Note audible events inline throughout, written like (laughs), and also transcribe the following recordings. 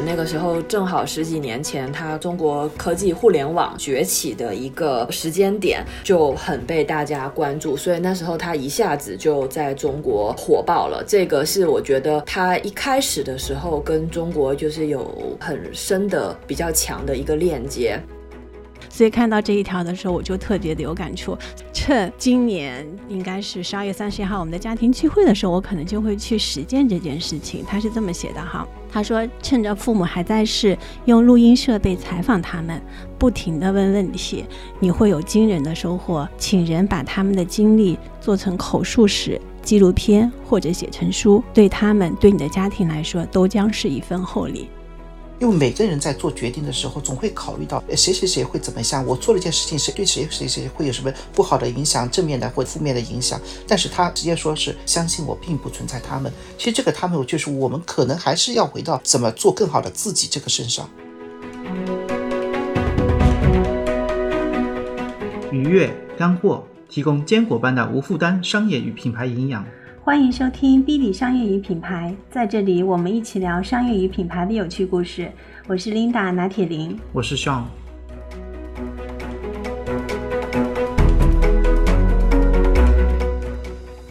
那个时候，正好十几年前，它中国科技互联网崛起的一个时间点，就很被大家关注，所以那时候它一下子就在中国火爆了。这个是我觉得它一开始的时候跟中国就是有很深的、比较强的一个链接。所以看到这一条的时候，我就特别的有感触。趁今年应该是十二月三十一号我们的家庭聚会的时候，我可能就会去实践这件事情。他是这么写的哈，他说趁着父母还在世，用录音设备采访他们，不停地问问题，你会有惊人的收获。请人把他们的经历做成口述史、纪录片或者写成书，对他们对你的家庭来说都将是一份厚礼。因为每个人在做决定的时候，总会考虑到谁谁谁会怎么想，我做了一件事情，谁对谁谁谁会有什么不好的影响，正面的或负面的影响。但是他直接说是相信我，并不存在他们。其实这个他们就是我们可能还是要回到怎么做更好的自己这个身上。愉悦干货，提供坚果般的无负担商业与品牌营养。欢迎收听《B B 商业与品牌》，在这里我们一起聊商业与品牌的有趣故事。我是 Linda 拿铁林，我是 Sean。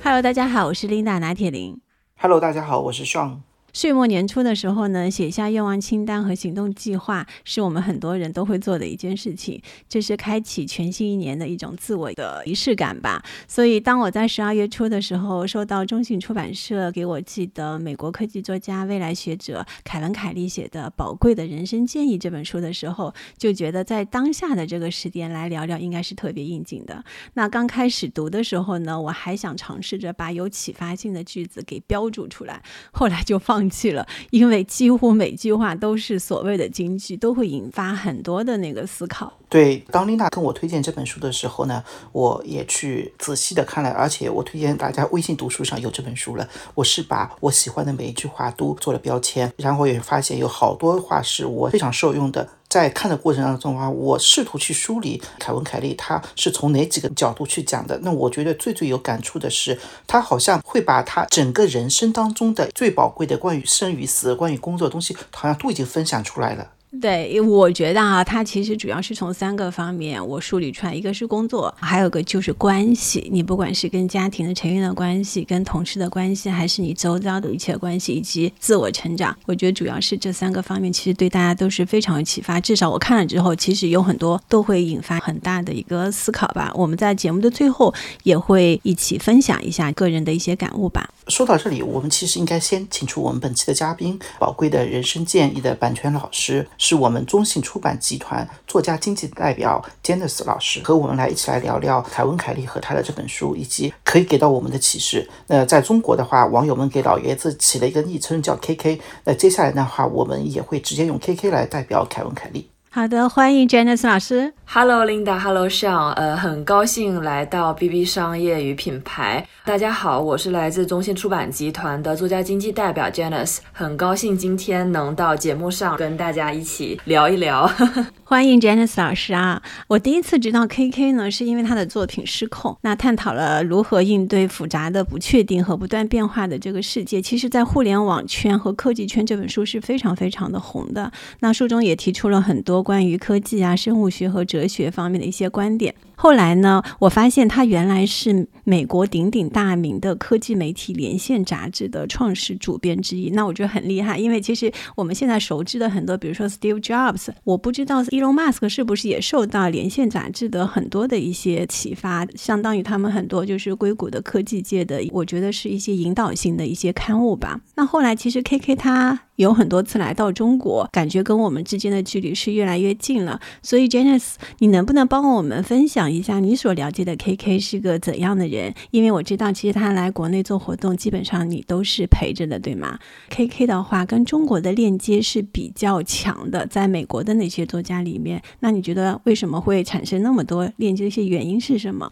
Hello，大家好，我是 Linda 拿铁林。Hello，大家好，我是 Sean。岁末年初的时候呢，写下愿望清单和行动计划，是我们很多人都会做的一件事情。这是开启全新一年的一种自我的仪式感吧。所以，当我在十二月初的时候，收到中信出版社给我寄的美国科技作家、未来学者凯文·凯利写的《宝贵的人生建议》这本书的时候，就觉得在当下的这个时点来聊聊，应该是特别应景的。那刚开始读的时候呢，我还想尝试着把有启发性的句子给标注出来，后来就放。放弃了，因为几乎每句话都是所谓的金句，都会引发很多的那个思考。对，当琳达跟我推荐这本书的时候呢，我也去仔细的看了，而且我推荐大家微信读书上有这本书了。我是把我喜欢的每一句话都做了标签，然后也发现有好多话是我非常受用的。在看的过程当中啊，我试图去梳理凯文·凯利他是从哪几个角度去讲的。那我觉得最最有感触的是，他好像会把他整个人生当中的最宝贵的关于生与死、关于工作的东西，好像都已经分享出来了。对，我觉得啊，它其实主要是从三个方面我梳理出来，一个是工作，还有个就是关系。你不管是跟家庭的成员的关系，跟同事的关系，还是你周遭的一切关系，以及自我成长，我觉得主要是这三个方面，其实对大家都是非常有启发。至少我看了之后，其实有很多都会引发很大的一个思考吧。我们在节目的最后也会一起分享一下个人的一些感悟吧。说到这里，我们其实应该先请出我们本期的嘉宾，宝贵的人生建议的版权老师。是我们中信出版集团作家经济代表 Janice 老师和我们来一起来聊聊凯文·凯利和他的这本书，以及可以给到我们的启示。那在中国的话，网友们给老爷子起了一个昵称叫 KK。那接下来的话，我们也会直接用 KK 来代表凯文·凯利。好的，欢迎 Janice 老师。Hello，Linda，Hello Sean，呃，很高兴来到 BB 商业与品牌。大家好，我是来自中信出版集团的作家经济代表 Janice，很高兴今天能到节目上跟大家一起聊一聊。(laughs) 欢迎 Janice 老师啊！我第一次知道 KK 呢，是因为他的作品《失控》，那探讨了如何应对复杂的、不确定和不断变化的这个世界。其实，在互联网圈和科技圈，这本书是非常非常的红的。那书中也提出了很多关于科技啊、生物学和哲学方面的一些观点。后来呢，我发现他原来是美国鼎鼎大名的科技媒体《连线》杂志的创始主编之一。那我觉得很厉害，因为其实我们现在熟知的很多，比如说 Steve Jobs，我不知道 Elon Musk 是不是也受到《连线》杂志的很多的一些启发，相当于他们很多就是硅谷的科技界的，我觉得是一些引导性的一些刊物吧。那后来其实 KK 他有很多次来到中国，感觉跟我们之间的距离是越来越近了。所以 Janice，你能不能帮我们分享？一下你所了解的 KK 是个怎样的人？因为我知道，其实他来国内做活动，基本上你都是陪着的，对吗？KK 的话跟中国的链接是比较强的，在美国的那些作家里面，那你觉得为什么会产生那么多链接？一些原因是什么？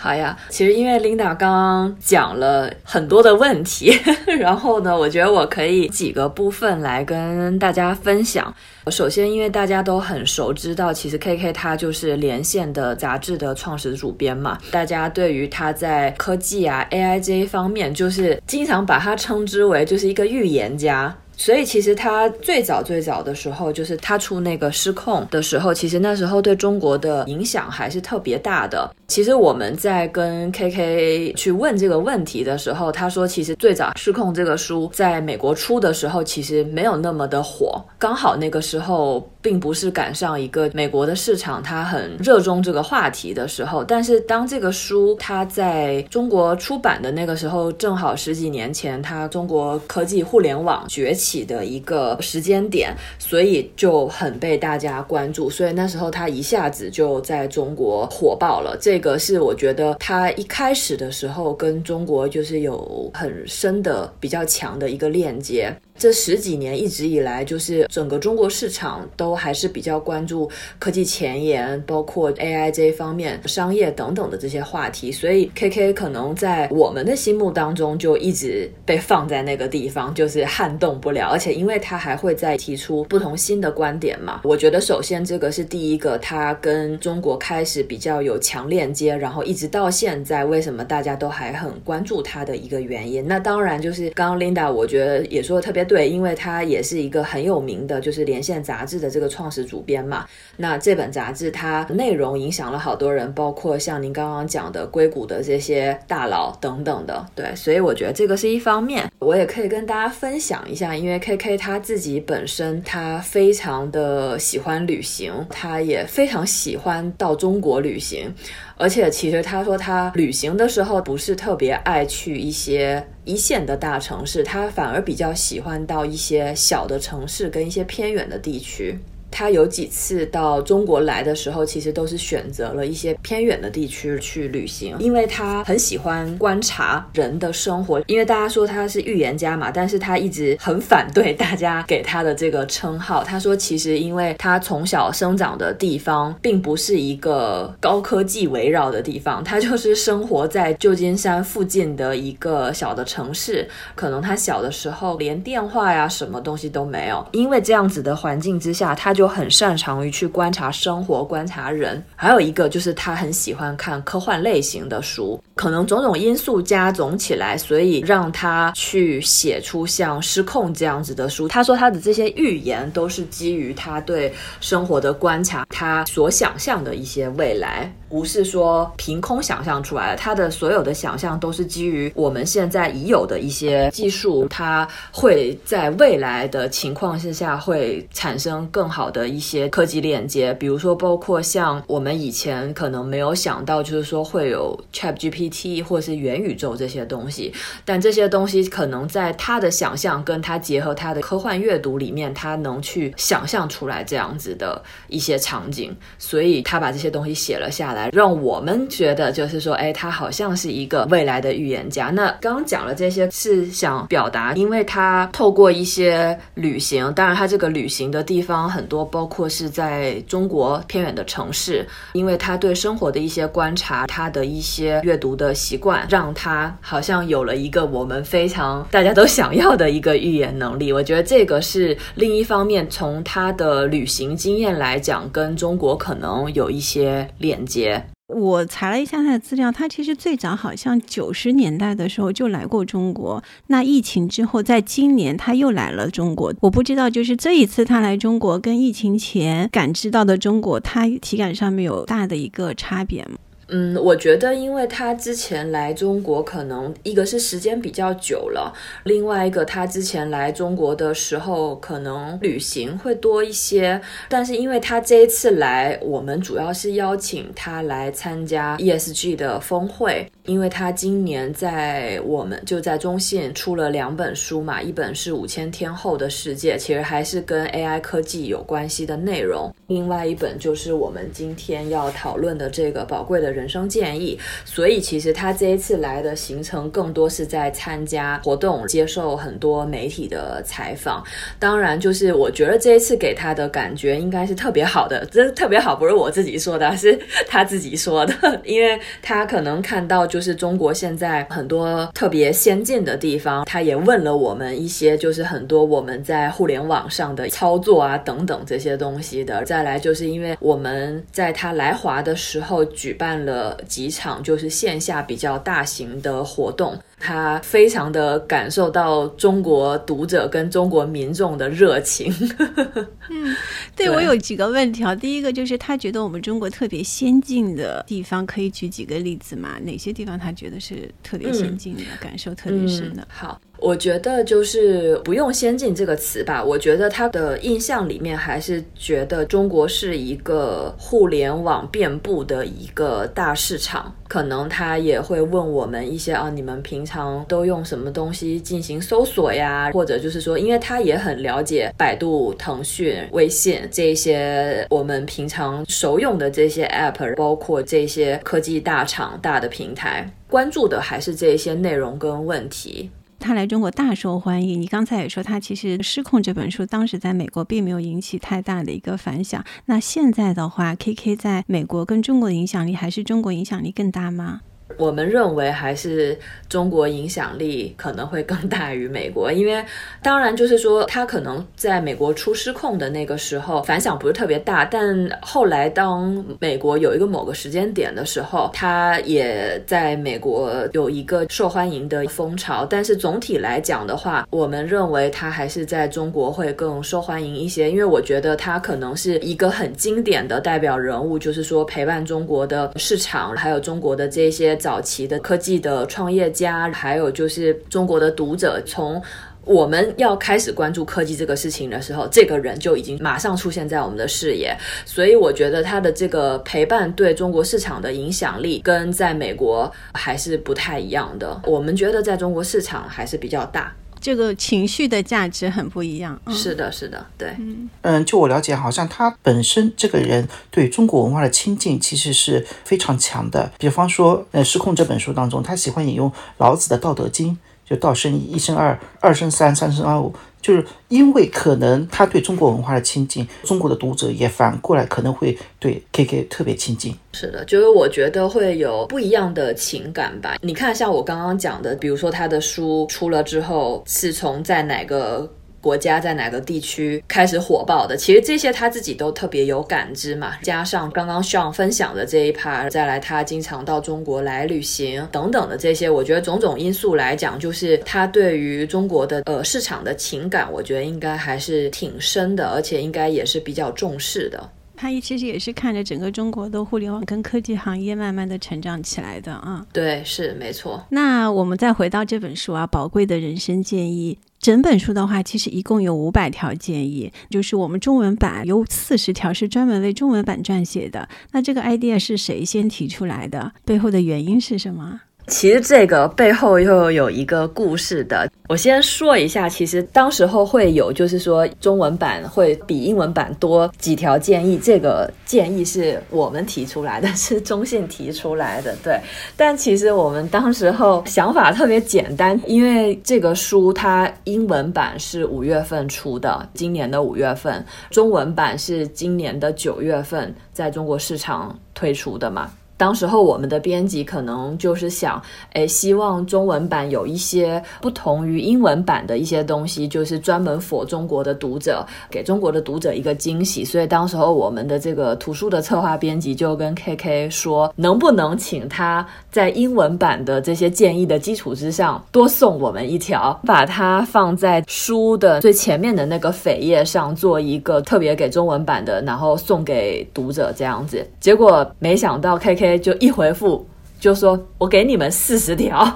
好呀，其实因为 Linda 刚刚讲了很多的问题，(laughs) 然后呢，我觉得我可以几个部分来跟大家分享。首先，因为大家都很熟知道，其实 KK 他就是连线的杂志的创始主编嘛，大家对于他在科技啊 AI 这一方面，就是经常把他称之为就是一个预言家。所以其实他最早最早的时候，就是他出那个失控的时候，其实那时候对中国的影响还是特别大的。其实我们在跟 KK 去问这个问题的时候，他说其实最早失控这个书在美国出的时候，其实没有那么的火，刚好那个时候并不是赶上一个美国的市场，它很热衷这个话题的时候。但是当这个书它在中国出版的那个时候，正好十几年前，它中国科技互联网崛起。的一个时间点，所以就很被大家关注，所以那时候它一下子就在中国火爆了。这个是我觉得它一开始的时候跟中国就是有很深的、比较强的一个链接。这十几年一直以来，就是整个中国市场都还是比较关注科技前沿，包括 AI 这一方面、商业等等的这些话题。所以 KK 可能在我们的心目当中就一直被放在那个地方，就是撼动不了。而且因为他还会再提出不同新的观点嘛，我觉得首先这个是第一个，他跟中国开始比较有强链接，然后一直到现在，为什么大家都还很关注他的一个原因。那当然就是刚刚 Linda 我觉得也说的特别。对，因为他也是一个很有名的，就是《连线》杂志的这这个创始主编嘛。那这本杂志它内容影响了好多人，包括像您刚刚讲的硅谷的这些大佬等等的。对，所以我觉得这个是一方面。我也可以跟大家分享一下，因为 KK 他自己本身他非常的喜欢旅行，他也非常喜欢到中国旅行。而且其实他说他旅行的时候不是特别爱去一些一线的大城市，他反而比较喜欢到一些小的城市跟一些偏远的地区。他有几次到中国来的时候，其实都是选择了一些偏远的地区去旅行，因为他很喜欢观察人的生活。因为大家说他是预言家嘛，但是他一直很反对大家给他的这个称号。他说，其实因为他从小生长的地方并不是一个高科技围绕的地方，他就是生活在旧金山附近的一个小的城市。可能他小的时候连电话呀什么东西都没有，因为这样子的环境之下，他。就很擅长于去观察生活、观察人，还有一个就是他很喜欢看科幻类型的书。可能种种因素加总起来，所以让他去写出像《失控》这样子的书。他说他的这些预言都是基于他对生活的观察，他所想象的一些未来，不是说凭空想象出来的。他的所有的想象都是基于我们现在已有的一些技术，他会在未来的情况之下会产生更好的一些科技链接。比如说，包括像我们以前可能没有想到，就是说会有 ChatGPT。T 或是元宇宙这些东西，但这些东西可能在他的想象跟他结合他的科幻阅读里面，他能去想象出来这样子的一些场景，所以他把这些东西写了下来，让我们觉得就是说，哎，他好像是一个未来的预言家。那刚刚讲了这些是想表达，因为他透过一些旅行，当然他这个旅行的地方很多，包括是在中国偏远的城市，因为他对生活的一些观察，他的一些阅读。的习惯让他好像有了一个我们非常大家都想要的一个预言能力。我觉得这个是另一方面，从他的旅行经验来讲，跟中国可能有一些链接。我查了一下他的资料，他其实最早好像九十年代的时候就来过中国。那疫情之后，在今年他又来了中国。我不知道，就是这一次他来中国，跟疫情前感知到的中国，他体感上面有大的一个差别吗？嗯，我觉得，因为他之前来中国，可能一个是时间比较久了，另外一个他之前来中国的时候，可能旅行会多一些。但是因为他这一次来，我们主要是邀请他来参加 ESG 的峰会。因为他今年在我们就在中信出了两本书嘛，一本是五千天后的世界，其实还是跟 AI 科技有关系的内容；另外一本就是我们今天要讨论的这个宝贵的人生建议。所以其实他这一次来的行程更多是在参加活动，接受很多媒体的采访。当然，就是我觉得这一次给他的感觉应该是特别好的，这特别好不是我自己说的，是他自己说的，(laughs) 因为他可能看到就。就是中国现在很多特别先进的地方，他也问了我们一些，就是很多我们在互联网上的操作啊等等这些东西的。再来就是因为我们在他来华的时候举办了几场就是线下比较大型的活动。他非常的感受到中国读者跟中国民众的热情。(laughs) 嗯，对对我有几个问题啊。第一个就是他觉得我们中国特别先进的地方，可以举几个例子吗？哪些地方他觉得是特别先进的，感受特别深的？好，我觉得就是不用“先进”这个词吧。我觉得他的印象里面还是觉得中国是一个互联网遍布的一个大市场。可能他也会问我们一些啊，你们平常都用什么东西进行搜索呀？或者就是说，因为他也很了解百度、腾讯、微信这些我们平常熟用的这些 app，包括这些科技大厂、大的平台，关注的还是这些内容跟问题。他来中国大受欢迎。你刚才也说，他其实《失控》这本书当时在美国并没有引起太大的一个反响。那现在的话，KK 在美国跟中国的影响力，还是中国影响力更大吗？我们认为还是中国影响力可能会更大于美国，因为当然就是说，他可能在美国出失控的那个时候反响不是特别大，但后来当美国有一个某个时间点的时候，他也在美国有一个受欢迎的风潮。但是总体来讲的话，我们认为他还是在中国会更受欢迎一些，因为我觉得他可能是一个很经典的代表人物，就是说陪伴中国的市场，还有中国的这些。早期的科技的创业家，还有就是中国的读者，从我们要开始关注科技这个事情的时候，这个人就已经马上出现在我们的视野。所以我觉得他的这个陪伴对中国市场的影响力，跟在美国还是不太一样的。我们觉得在中国市场还是比较大。这个情绪的价值很不一样。嗯、是的，是的，对。嗯，就我了解，好像他本身这个人对中国文化的亲近其实是非常强的。比方说，呃，《失控》这本书当中，他喜欢引用老子的《道德经》，就道生一，一生二，二生三，三生二五。就是因为可能他对中国文化的亲近，中国的读者也反过来可能会对 KK 特别亲近。是的，就是我觉得会有不一样的情感吧。你看，像我刚刚讲的，比如说他的书出了之后，是从在哪个。国家在哪个地区开始火爆的？其实这些他自己都特别有感知嘛。加上刚刚 Sean 分享的这一趴，再来他经常到中国来旅行等等的这些，我觉得种种因素来讲，就是他对于中国的呃市场的情感，我觉得应该还是挺深的，而且应该也是比较重视的。他其实也是看着整个中国的互联网跟科技行业慢慢的成长起来的啊。对，是没错。那我们再回到这本书啊，宝贵的人生建议。整本书的话，其实一共有五百条建议，就是我们中文版有四十条是专门为中文版撰写的。那这个 idea 是谁先提出来的？背后的原因是什么？其实这个背后又有一个故事的。我先说一下，其实当时候会有，就是说中文版会比英文版多几条建议。这个建议是我们提出来的，是中信提出来的，对。但其实我们当时候想法特别简单，因为这个书它英文版是五月份出的，今年的五月份；中文版是今年的九月份在中国市场推出的嘛。当时候我们的编辑可能就是想，哎，希望中文版有一些不同于英文版的一些东西，就是专门 for 中国的读者，给中国的读者一个惊喜。所以当时候我们的这个图书的策划编辑就跟 KK 说，能不能请他在英文版的这些建议的基础之上，多送我们一条，把它放在书的最前面的那个扉页上，做一个特别给中文版的，然后送给读者这样子。结果没想到 KK。就一回复就说：“我给你们四十条。(laughs) ”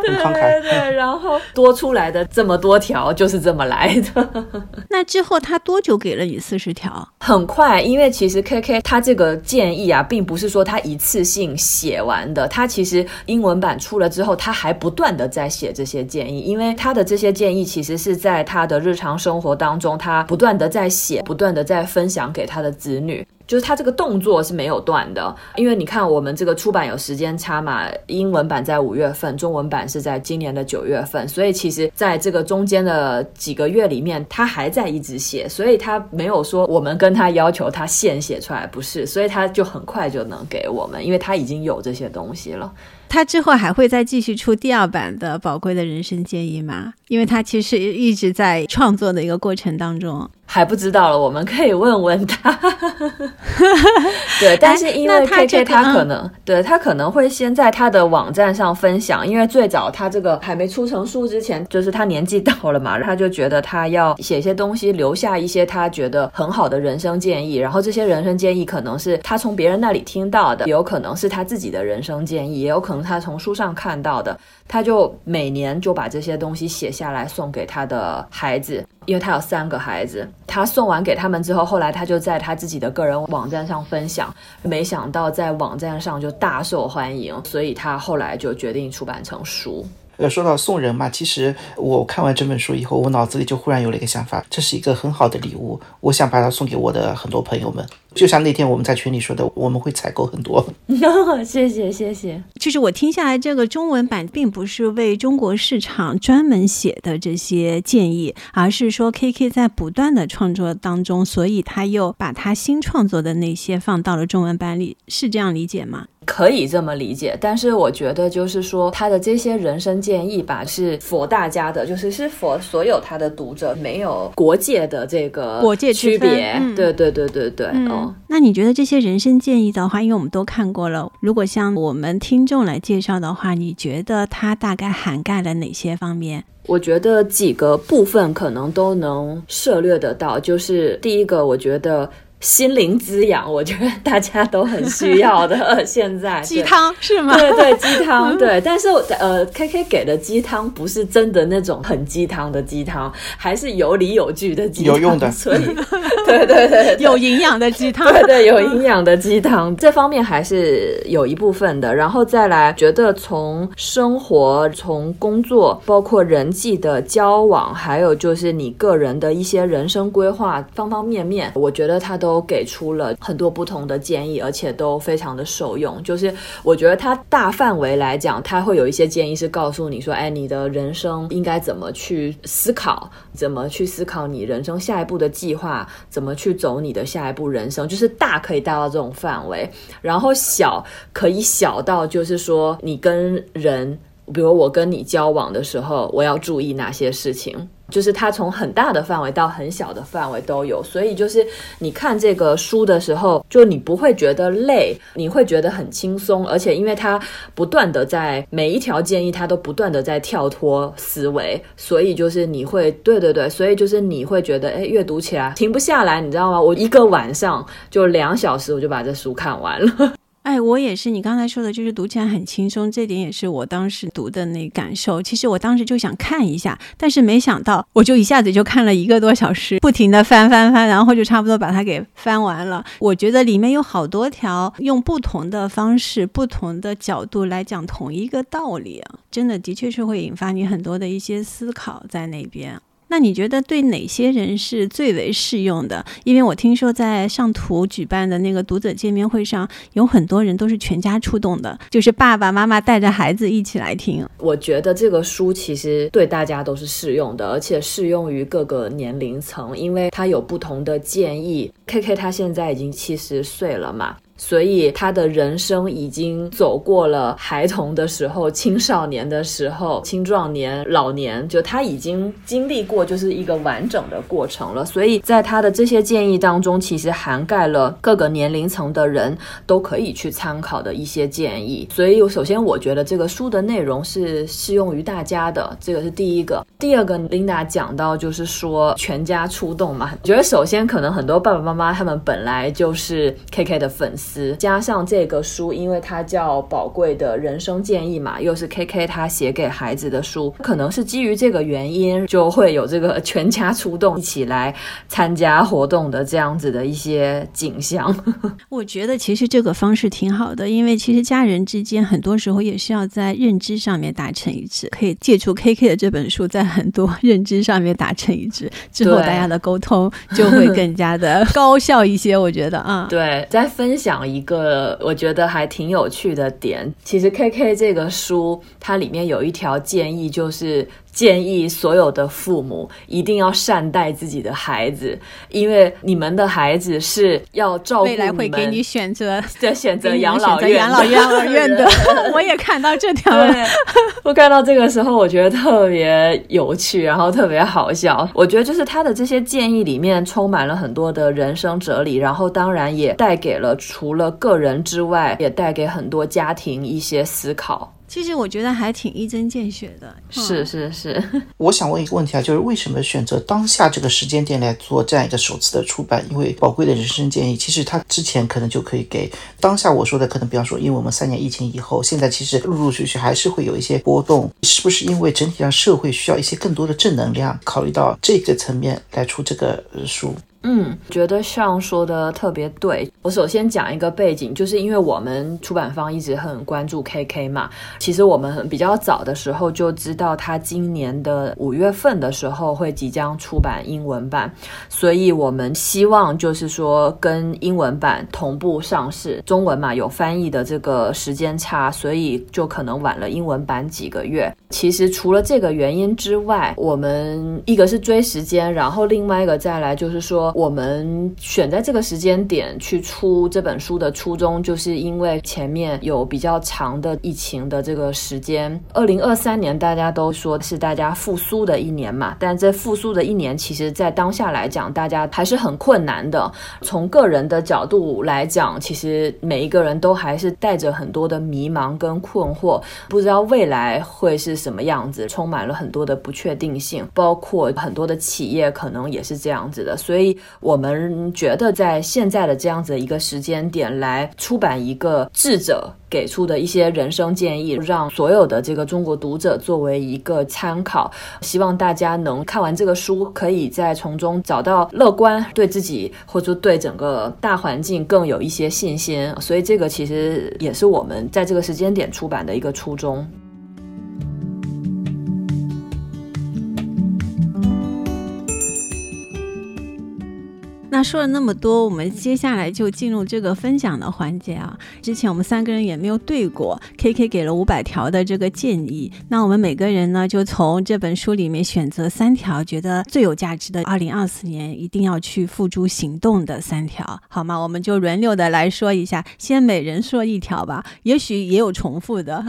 对对对，然后多出来的这么多条就是这么来的。(laughs) 那之后他多久给了你四十条？很快，因为其实 KK 他这个建议啊，并不是说他一次性写完的，他其实英文版出了之后，他还不断的在写这些建议，因为他的这些建议其实是在他的日常生活当中，他不断的在写，不断的在分享给他的子女。就是他这个动作是没有断的，因为你看我们这个出版有时间差嘛，英文版在五月份，中文版是在今年的九月份，所以其实在这个中间的几个月里面，他还在一直写，所以他没有说我们跟他要求他现写出来，不是，所以他就很快就能给我们，因为他已经有这些东西了。他之后还会再继续出第二版的宝贵的人生建议吗？因为他其实一直在创作的一个过程当中。还不知道了，我们可以问问他。(laughs) 对，但是因为 K K 他可能，对他可能会先在他的网站上分享，因为最早他这个还没出成书之前，就是他年纪到了嘛，他就觉得他要写一些东西，留下一些他觉得很好的人生建议，然后这些人生建议可能是他从别人那里听到的，有可能是他自己的人生建议，也有可能他从书上看到的，他就每年就把这些东西写下来送给他的孩子，因为他有三个孩子，他送完给他们之后，后来他就在他自己的个人网站上分享，没想到在网站上就大受欢迎，所以他后来就决定出版成书。呃，说到送人嘛，其实我看完这本书以后，我脑子里就忽然有了一个想法，这是一个很好的礼物，我想把它送给我的很多朋友们。就像那天我们在群里说的，我们会采购很多。谢 (laughs) 谢谢谢。就是我听下来，这个中文版并不是为中国市场专门写的这些建议，而是说 KK 在不断的创作当中，所以他又把他新创作的那些放到了中文版里，是这样理解吗？可以这么理解，但是我觉得就是说他的这些人生建议吧，是佛大家的，就是是佛所有他的读者，没有国界的这个国界区别。对对对对对，哦。那你觉得这些人生建议的话，因为我们都看过了，如果像我们听众来介绍的话，你觉得它大概涵盖了哪些方面？我觉得几个部分可能都能涉略得到，就是第一个，我觉得。心灵滋养，(laughs) 我觉得大家都很需要的。(laughs) 现在鸡汤是吗？对对，鸡汤对。但是呃，K K 给的鸡汤不是真的那种很鸡汤的鸡汤，还是有理有据的鸡汤，有用的。(laughs) 所以，对对对，有营养的鸡汤，对对，有营养的鸡汤，这方面还是有一部分的。然后再来，觉得从生活、从工作，包括人际的交往，还有就是你个人的一些人生规划，方方面面，我觉得他都。都给出了很多不同的建议，而且都非常的受用。就是我觉得他大范围来讲，他会有一些建议是告诉你说，哎，你的人生应该怎么去思考，怎么去思考你人生下一步的计划，怎么去走你的下一步人生。就是大可以大到这种范围，然后小可以小到就是说你跟人，比如我跟你交往的时候，我要注意哪些事情。就是它从很大的范围到很小的范围都有，所以就是你看这个书的时候，就你不会觉得累，你会觉得很轻松，而且因为它不断的在每一条建议，它都不断的在跳脱思维，所以就是你会对对对，所以就是你会觉得哎，阅读起来停不下来，你知道吗？我一个晚上就两小时，我就把这书看完了。哎，我也是，你刚才说的，就是读起来很轻松，这点也是我当时读的那感受。其实我当时就想看一下，但是没想到，我就一下子就看了一个多小时，不停的翻翻翻，然后就差不多把它给翻完了。我觉得里面有好多条用不同的方式、不同的角度来讲同一个道理啊，真的的确是会引发你很多的一些思考在那边。那你觉得对哪些人是最为适用的？因为我听说在上图举办的那个读者见面会上，有很多人都是全家出动的，就是爸爸妈妈带着孩子一起来听。我觉得这个书其实对大家都是适用的，而且适用于各个年龄层，因为它有不同的建议。K K 他现在已经七十岁了嘛。所以他的人生已经走过了孩童的时候、青少年的时候、青壮年、老年，就他已经经历过就是一个完整的过程了。所以在他的这些建议当中，其实涵盖了各个年龄层的人都可以去参考的一些建议。所以，首先我觉得这个书的内容是适用于大家的，这个是第一个。第二个，Linda 讲到就是说全家出动嘛，觉得首先可能很多爸爸妈妈他们本来就是 KK 的粉丝。加上这个书，因为它叫宝贵的人生建议嘛，又是 K K 他写给孩子的书，可能是基于这个原因，就会有这个全家出动一起来参加活动的这样子的一些景象。(laughs) 我觉得其实这个方式挺好的，因为其实家人之间很多时候也是要在认知上面达成一致，可以借助 K K 的这本书，在很多认知上面达成一致，之后大家的沟通就会 (laughs) 更加的高效一些。我觉得啊，对，在分享。一个我觉得还挺有趣的点，其实 K K 这个书它里面有一条建议，就是建议所有的父母一定要善待自己的孩子，因为你们的孩子是要照顾未来会你们给你选择 (laughs) 的选择养老院的养老院的 (laughs) (laughs) 我也看到这条了。我看到这个时候，我觉得特别有趣，然后特别好笑。我觉得就是他的这些建议里面充满了很多的人生哲理，然后当然也带给了除了个人之外，也带给很多家庭一些思考。其实我觉得还挺一针见血的。是嗯是是，(laughs) 我想问一个问题啊，就是为什么选择当下这个时间点来做这样一个首次的出版？因为宝贵的人生建议，其实他之前可能就可以给当下我说的，可能比方说，因为我们三年疫情以后，现在其实陆陆续续还是会有一些波动，是不是因为整体上社会需要一些更多的正能量，考虑到这个层面来出这个呃书？嗯，觉得像说的特别对。我首先讲一个背景，就是因为我们出版方一直很关注 KK 嘛，其实我们比较早的时候就知道他今年的五月份的时候会即将出版英文版，所以我们希望就是说跟英文版同步上市。中文嘛有翻译的这个时间差，所以就可能晚了英文版几个月。其实除了这个原因之外，我们一个是追时间，然后另外一个再来就是说，我们选在这个时间点去出这本书的初衷，就是因为前面有比较长的疫情的这个时间。二零二三年大家都说是大家复苏的一年嘛，但这复苏的一年，其实在当下来讲，大家还是很困难的。从个人的角度来讲，其实每一个人都还是带着很多的迷茫跟困惑，不知道未来会是什么样子，充满了很多的不确定性，包括很多的企业可能也是这样子的。所以我们觉得在现在的这样子的一个时间点来出版一个智者。给出的一些人生建议，让所有的这个中国读者作为一个参考，希望大家能看完这个书，可以在从中找到乐观，对自己或者对整个大环境更有一些信心。所以这个其实也是我们在这个时间点出版的一个初衷。那说了那么多，我们接下来就进入这个分享的环节啊。之前我们三个人也没有对过，KK 给了五百条的这个建议，那我们每个人呢就从这本书里面选择三条觉得最有价值的，二零二四年一定要去付诸行动的三条，好吗？我们就轮流的来说一下，先每人说一条吧，也许也有重复的。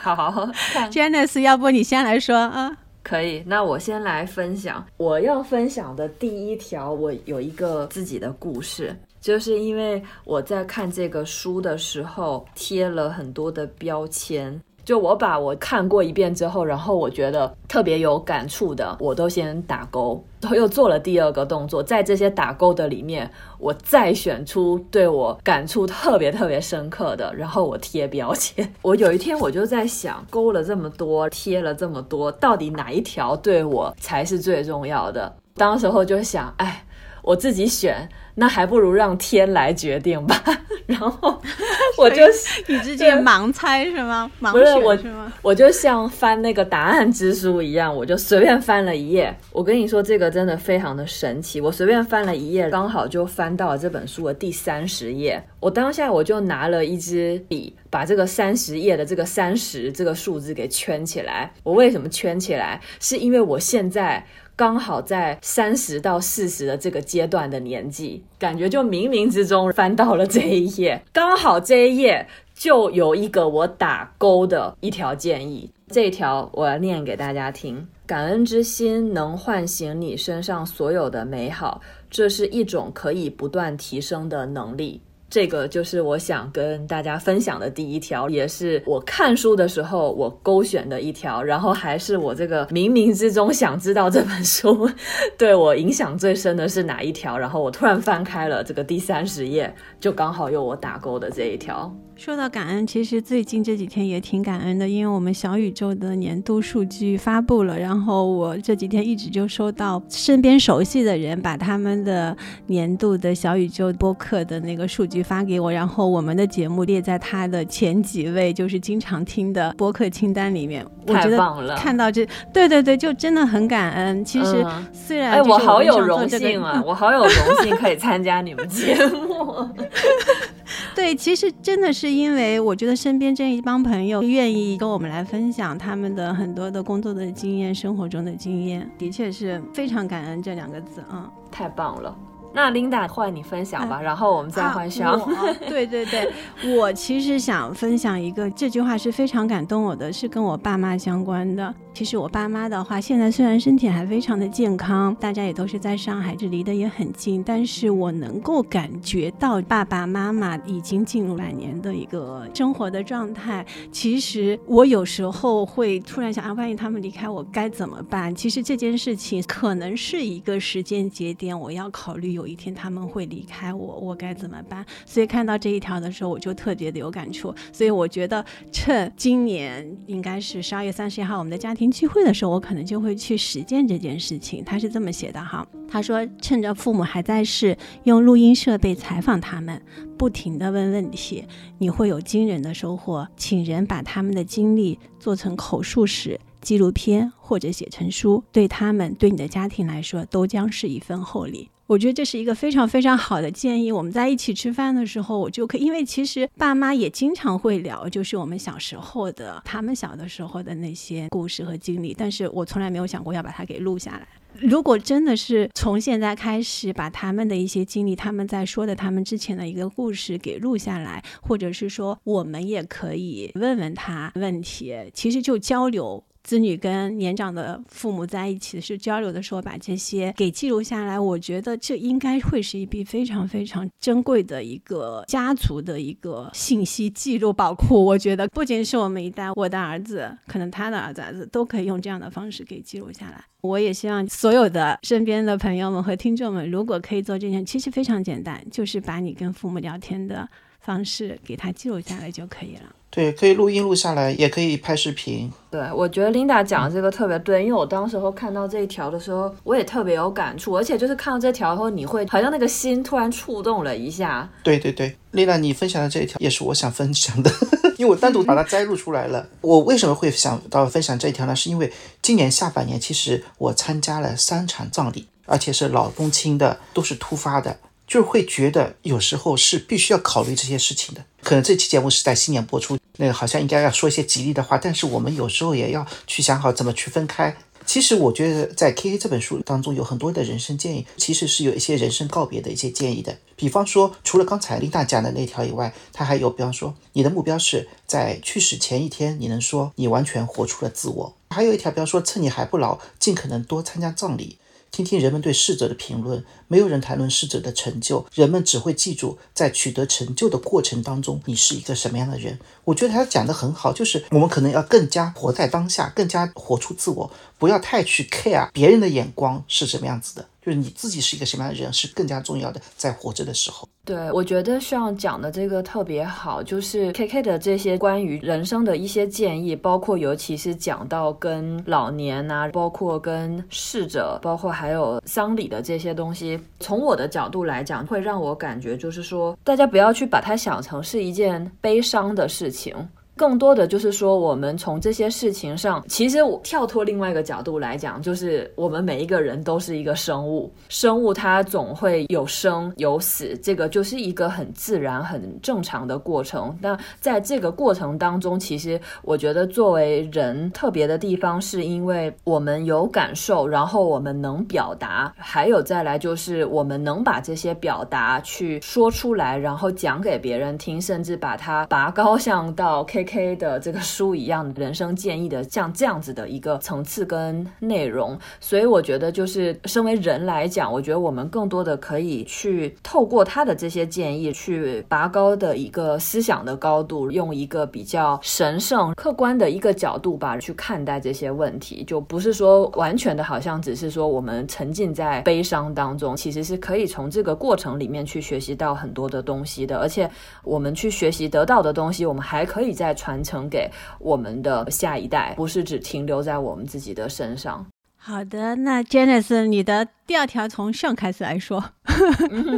好 (laughs) Janice，要不你先来说啊？可以，那我先来分享我要分享的第一条。我有一个自己的故事，就是因为我在看这个书的时候贴了很多的标签。就我把我看过一遍之后，然后我觉得特别有感触的，我都先打勾，然后又做了第二个动作，在这些打勾的里面，我再选出对我感触特别特别深刻的，然后我贴标签。(laughs) 我有一天我就在想，勾了这么多，贴了这么多，到底哪一条对我才是最重要的？当时候就想，哎，我自己选。那还不如让天来决定吧。(laughs) 然后 (laughs) 我就你直接盲猜是吗？盲不是我选是吗？我就像翻那个答案之书一样，我就随便翻了一页。我跟你说，这个真的非常的神奇。我随便翻了一页，刚好就翻到了这本书的第三十页。我当下我就拿了一支笔，把这个三十页的这个三十这个数字给圈起来。我为什么圈起来？是因为我现在。刚好在三十到四十的这个阶段的年纪，感觉就冥冥之中翻到了这一页，刚好这一页就有一个我打勾的一条建议，这条我要念给大家听：感恩之心能唤醒你身上所有的美好，这是一种可以不断提升的能力。这个就是我想跟大家分享的第一条，也是我看书的时候我勾选的一条，然后还是我这个冥冥之中想知道这本书 (laughs) 对我影响最深的是哪一条，然后我突然翻开了这个第三十页，就刚好有我打勾的这一条。说到感恩，其实最近这几天也挺感恩的，因为我们小宇宙的年度数据发布了，然后我这几天一直就收到身边熟悉的人把他们的年度的小宇宙播客的那个数据发给我，然后我们的节目列在他的前几位，就是经常听的播客清单里面。我觉得看到这，对对对，就真的很感恩。其实虽然哎，我好有荣幸啊，(laughs) 我好有荣幸可以参加你们节目。(laughs) (laughs) 对，其实真的是因为我觉得身边这一帮朋友愿意跟我们来分享他们的很多的工作的经验、生活中的经验，的确是非常感恩这两个字啊，太棒了。那 Linda 换你分享吧，然后我们再换上。对对对，我其实想分享一个，这句话是非常感动我的，是跟我爸妈相关的。其实我爸妈的话，现在虽然身体还非常的健康，大家也都是在上海，这离得也很近，但是我能够感觉到爸爸妈妈已经进入晚年的一个生活的状态。其实我有时候会突然想啊，万一他们离开我该怎么办？其实这件事情可能是一个时间节点，我要考虑有一天他们会离开我，我该怎么办？所以看到这一条的时候，我就特别的有感触。所以我觉得趁今年应该是十二月三十一号，我们的家庭。聚会的时候，我可能就会去实践这件事情。他是这么写的哈，他说：“趁着父母还在世，用录音设备采访他们，不停的问问题，你会有惊人的收获。请人把他们的经历做成口述史、纪录片或者写成书，对他们、对你的家庭来说，都将是一份厚礼。”我觉得这是一个非常非常好的建议。我们在一起吃饭的时候，我就可以，因为其实爸妈也经常会聊，就是我们小时候的，他们小的时候的那些故事和经历。但是我从来没有想过要把它给录下来。如果真的是从现在开始把他们的一些经历，他们在说的他们之前的一个故事给录下来，或者是说我们也可以问问他问题，其实就交流。子女跟年长的父母在一起是交流的时候，把这些给记录下来，我觉得这应该会是一笔非常非常珍贵的一个家族的一个信息记录宝库。我觉得不仅是我们一代，我的儿子，可能他的儿子儿子都可以用这样的方式给记录下来。我也希望所有的身边的朋友们和听众们，如果可以做这件，其实非常简单，就是把你跟父母聊天的方式给他记录下来就可以了。对，可以录音录下来，也可以拍视频。对，我觉得 Linda 讲的这个特别对，因为我当时候看到这一条的时候，我也特别有感触，而且就是看到这条后，你会好像那个心突然触动了一下。对对对，Linda，你分享的这一条也是我想分享的，(laughs) 因为我单独把它摘录出来了。我为什么会想到分享这一条呢？是因为今年下半年，其实我参加了三场葬礼，而且是老中青的，都是突发的。就会觉得有时候是必须要考虑这些事情的。可能这期节目是在新年播出，那个好像应该要说一些吉利的话，但是我们有时候也要去想好怎么去分开。其实我觉得在 K K 这本书当中有很多的人生建议，其实是有一些人生告别的一些建议的。比方说，除了刚才琳达讲的那条以外，他还有，比方说，你的目标是在去世前一天，你能说你完全活出了自我。还有一条，比方说，趁你还不老，尽可能多参加葬礼。听听人们对逝者的评论，没有人谈论逝者的成就，人们只会记住在取得成就的过程当中，你是一个什么样的人。我觉得他讲的很好，就是我们可能要更加活在当下，更加活出自我，不要太去 care 别人的眼光是什么样子的。就是你自己是一个什么样的人是更加重要的，在活着的时候。对，我觉得像讲的这个特别好，就是 K K 的这些关于人生的一些建议，包括尤其是讲到跟老年啊，包括跟逝者，包括还有丧礼的这些东西，从我的角度来讲，会让我感觉就是说，大家不要去把它想成是一件悲伤的事情。更多的就是说，我们从这些事情上，其实我跳脱另外一个角度来讲，就是我们每一个人都是一个生物，生物它总会有生有死，这个就是一个很自然、很正常的过程。那在这个过程当中，其实我觉得作为人特别的地方，是因为我们有感受，然后我们能表达，还有再来就是我们能把这些表达去说出来，然后讲给别人听，甚至把它拔高像到 K。K 的这个书一样，人生建议的像这样子的一个层次跟内容，所以我觉得就是身为人来讲，我觉得我们更多的可以去透过他的这些建议，去拔高的一个思想的高度，用一个比较神圣、客观的一个角度吧去看待这些问题，就不是说完全的好像只是说我们沉浸在悲伤当中，其实是可以从这个过程里面去学习到很多的东西的，而且我们去学习得到的东西，我们还可以在。传承给我们的下一代，不是只停留在我们自己的身上。好的，那 Janice，你的第二条从上开始来说，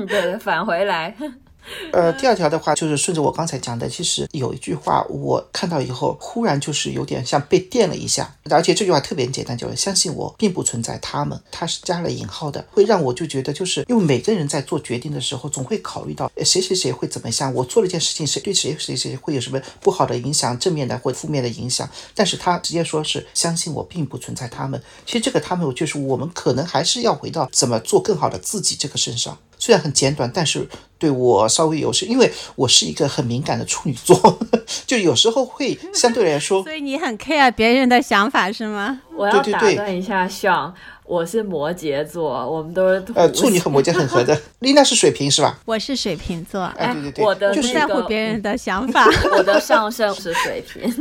对，返回来。(laughs) 呃，第二条的话就是顺着我刚才讲的，其实有一句话我看到以后，忽然就是有点像被电了一下，而且这句话特别简单，就是相信我，并不存在他们，它是加了引号的，会让我就觉得，就是因为每个人在做决定的时候，总会考虑到谁谁谁会怎么想，我做了一件事情，谁对谁谁谁会有什么不好的影响，正面的或负面的影响，但是他直接说是相信我，并不存在他们，其实这个他们就是我们可能还是要回到怎么做更好的自己这个身上。虽然很简短，但是对我稍微有是，因为我是一个很敏感的处女座，(laughs) 就有时候会 (laughs) 相对来说，所以你很 care 别人的想法是吗？(laughs) 我要打断一下，像我是摩羯座，我们都是呃处女和摩羯很合的。丽娜是水瓶是吧？我是水瓶座，哎对对对，我的就是在乎别人的想法。我的上升是水瓶，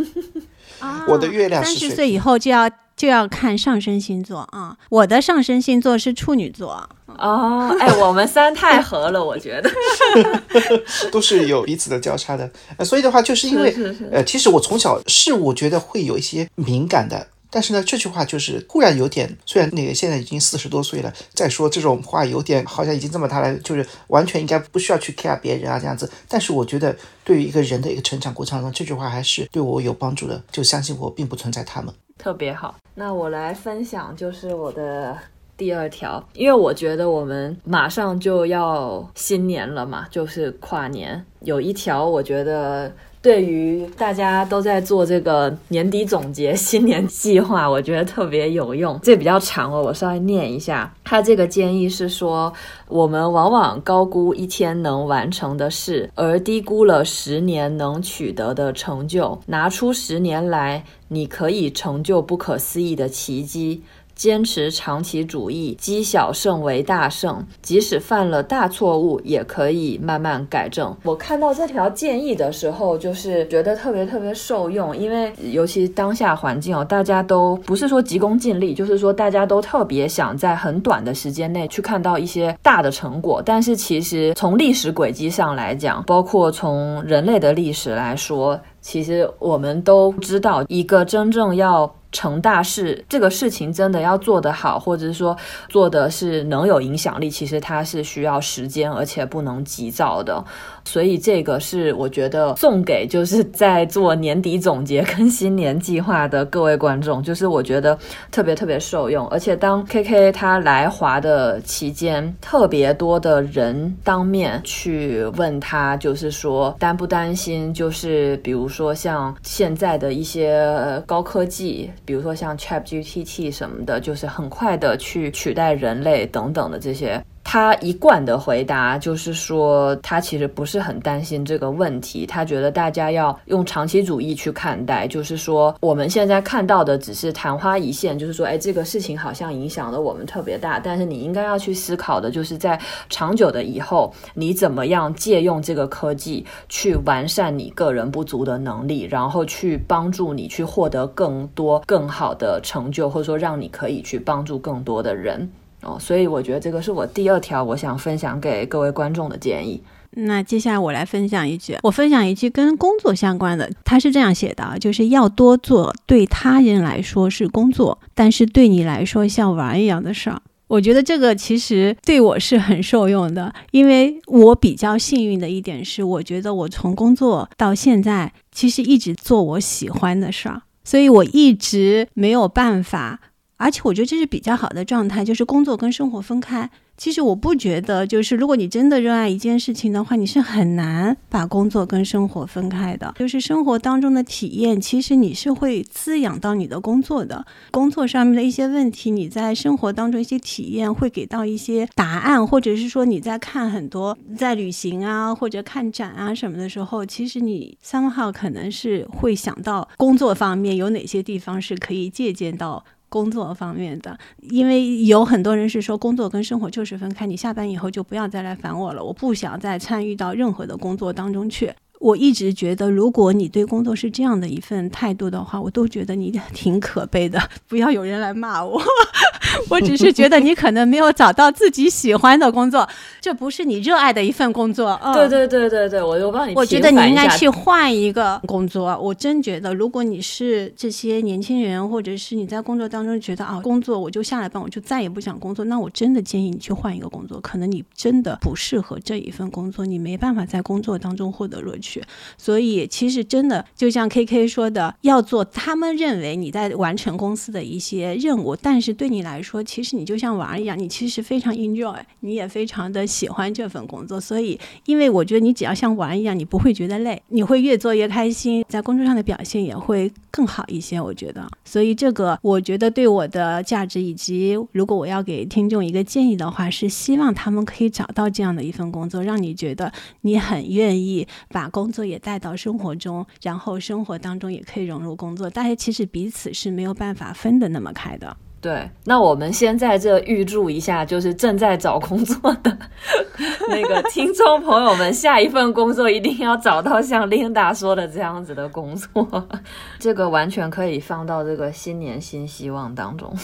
啊我的月亮三是水十岁以后就要就要看上升星座啊。我的上升星座是处女座，哦，哎，我们三太合了，我觉得。(laughs) (laughs) 都是有彼此的交叉的，呃，所以的话，就是因为是是是呃，其实我从小是我觉得会有一些敏感的，但是呢，这句话就是忽然有点，虽然那个现在已经四十多岁了，再说这种话有点好像已经这么大了，就是完全应该不需要去 care 别人啊这样子，但是我觉得对于一个人的一个成长过程当中，这句话还是对我有帮助的，就相信我并不存在他们。特别好。那我来分享，就是我的第二条，因为我觉得我们马上就要新年了嘛，就是跨年。有一条，我觉得对于大家都在做这个年底总结、新年计划，我觉得特别有用。这比较长哦，我稍微念一下。他这个建议是说，我们往往高估一天能完成的事，而低估了十年能取得的成就。拿出十年来，你可以成就不可思议的奇迹。坚持长期主义，积小胜为大胜。即使犯了大错误，也可以慢慢改正。我看到这条建议的时候，就是觉得特别特别受用，因为尤其当下环境哦，大家都不是说急功近利，就是说大家都特别想在很短的时间内去看到一些大的成果。但是其实从历史轨迹上来讲，包括从人类的历史来说，其实我们都知道，一个真正要成大事，这个事情真的要做得好，或者是说做的是能有影响力，其实它是需要时间，而且不能急躁的。所以这个是我觉得送给就是在做年底总结跟新年计划的各位观众，就是我觉得特别特别受用。而且当 KK 他来华的期间，特别多的人当面去问他，就是说担不担心，就是比如说像现在的一些高科技。比如说像 ChatGPT 什么的，就是很快的去取代人类等等的这些。他一贯的回答就是说，他其实不是很担心这个问题，他觉得大家要用长期主义去看待，就是说我们现在看到的只是昙花一现，就是说，哎，这个事情好像影响了我们特别大，但是你应该要去思考的，就是在长久的以后，你怎么样借用这个科技去完善你个人不足的能力，然后去帮助你去获得更多更好的成就，或者说让你可以去帮助更多的人。哦，所以我觉得这个是我第二条我想分享给各位观众的建议。那接下来我来分享一句，我分享一句跟工作相关的，他是这样写的，就是要多做对他人来说是工作，但是对你来说像玩一样的事儿。我觉得这个其实对我是很受用的，因为我比较幸运的一点是，我觉得我从工作到现在，其实一直做我喜欢的事儿，所以我一直没有办法。而且我觉得这是比较好的状态，就是工作跟生活分开。其实我不觉得，就是如果你真的热爱一件事情的话，你是很难把工作跟生活分开的。就是生活当中的体验，其实你是会滋养到你的工作的。工作上面的一些问题，你在生活当中一些体验会给到一些答案，或者是说你在看很多在旅行啊或者看展啊什么的时候，其实你 somehow 可能是会想到工作方面有哪些地方是可以借鉴到。工作方面的，因为有很多人是说工作跟生活就是分开，你下班以后就不要再来烦我了，我不想再参与到任何的工作当中去。我一直觉得，如果你对工作是这样的一份态度的话，我都觉得你挺可悲的。不要有人来骂我，(laughs) 我只是觉得你可能没有找到自己喜欢的工作，这不是你热爱的一份工作。对对对对对，我就帮你。我觉得你应该去换一个工作。我真觉得，如果你是这些年轻人，或者是你在工作当中觉得啊，工作我就下了班我就再也不想工作，那我真的建议你去换一个工作。可能你真的不适合这一份工作，你没办法在工作当中获得乐趣。所以，其实真的就像 K K 说的，要做他们认为你在完成公司的一些任务，但是对你来说，其实你就像玩一样，你其实非常 enjoy，你也非常的喜欢这份工作。所以，因为我觉得你只要像玩一样，你不会觉得累，你会越做越开心，在工作上的表现也会更好一些。我觉得，所以这个我觉得对我的价值，以及如果我要给听众一个建议的话，是希望他们可以找到这样的一份工作，让你觉得你很愿意把工工作也带到生活中，然后生活当中也可以融入工作。大家其实彼此是没有办法分得那么开的。对，那我们先在这预祝一下，就是正在找工作的 (laughs) 那个听众朋友们，下一份工作一定要找到像 Linda 说的这样子的工作。(laughs) 这个完全可以放到这个新年新希望当中。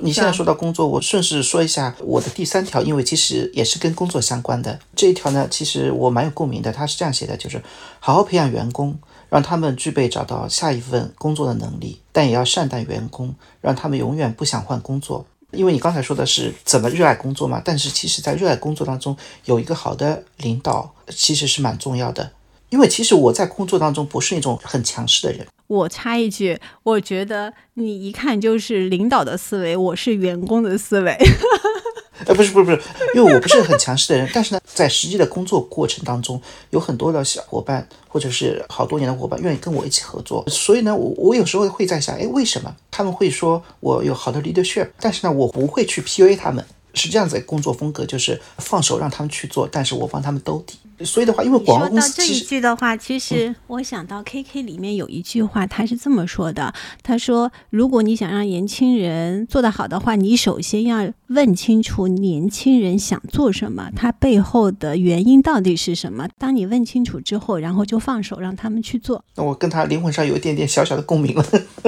你现在说到工作，我顺势说一下我的第三条，因为其实也是跟工作相关的这一条呢，其实我蛮有共鸣的。他是这样写的，就是好好培养员工，让他们具备找到下一份工作的能力，但也要善待员工，让他们永远不想换工作。因为你刚才说的是怎么热爱工作嘛，但是其实在热爱工作当中，有一个好的领导其实是蛮重要的。因为其实我在工作当中不是那种很强势的人。我插一句，我觉得你一看就是领导的思维，我是员工的思维。(laughs) 呃，不是不是不是，因为我不是很强势的人，但是呢，在实际的工作过程当中，有很多的小伙伴或者是好多年的伙伴愿意跟我一起合作，所以呢，我我有时候会在想，哎，为什么他们会说我有好的 leadership，但是呢，我不会去 PUA 他们。是这样子工作风格，就是放手让他们去做，但是我帮他们兜底。所以的话，因为广告公司这一句的话，其实我想到 KK 里面有一句话，他是这么说的：他说，如果你想让年轻人做得好的话，你首先要问清楚年轻人想做什么，他背后的原因到底是什么。当你问清楚之后，然后就放手让他们去做。那我跟他灵魂上有一点点小小的共鸣了。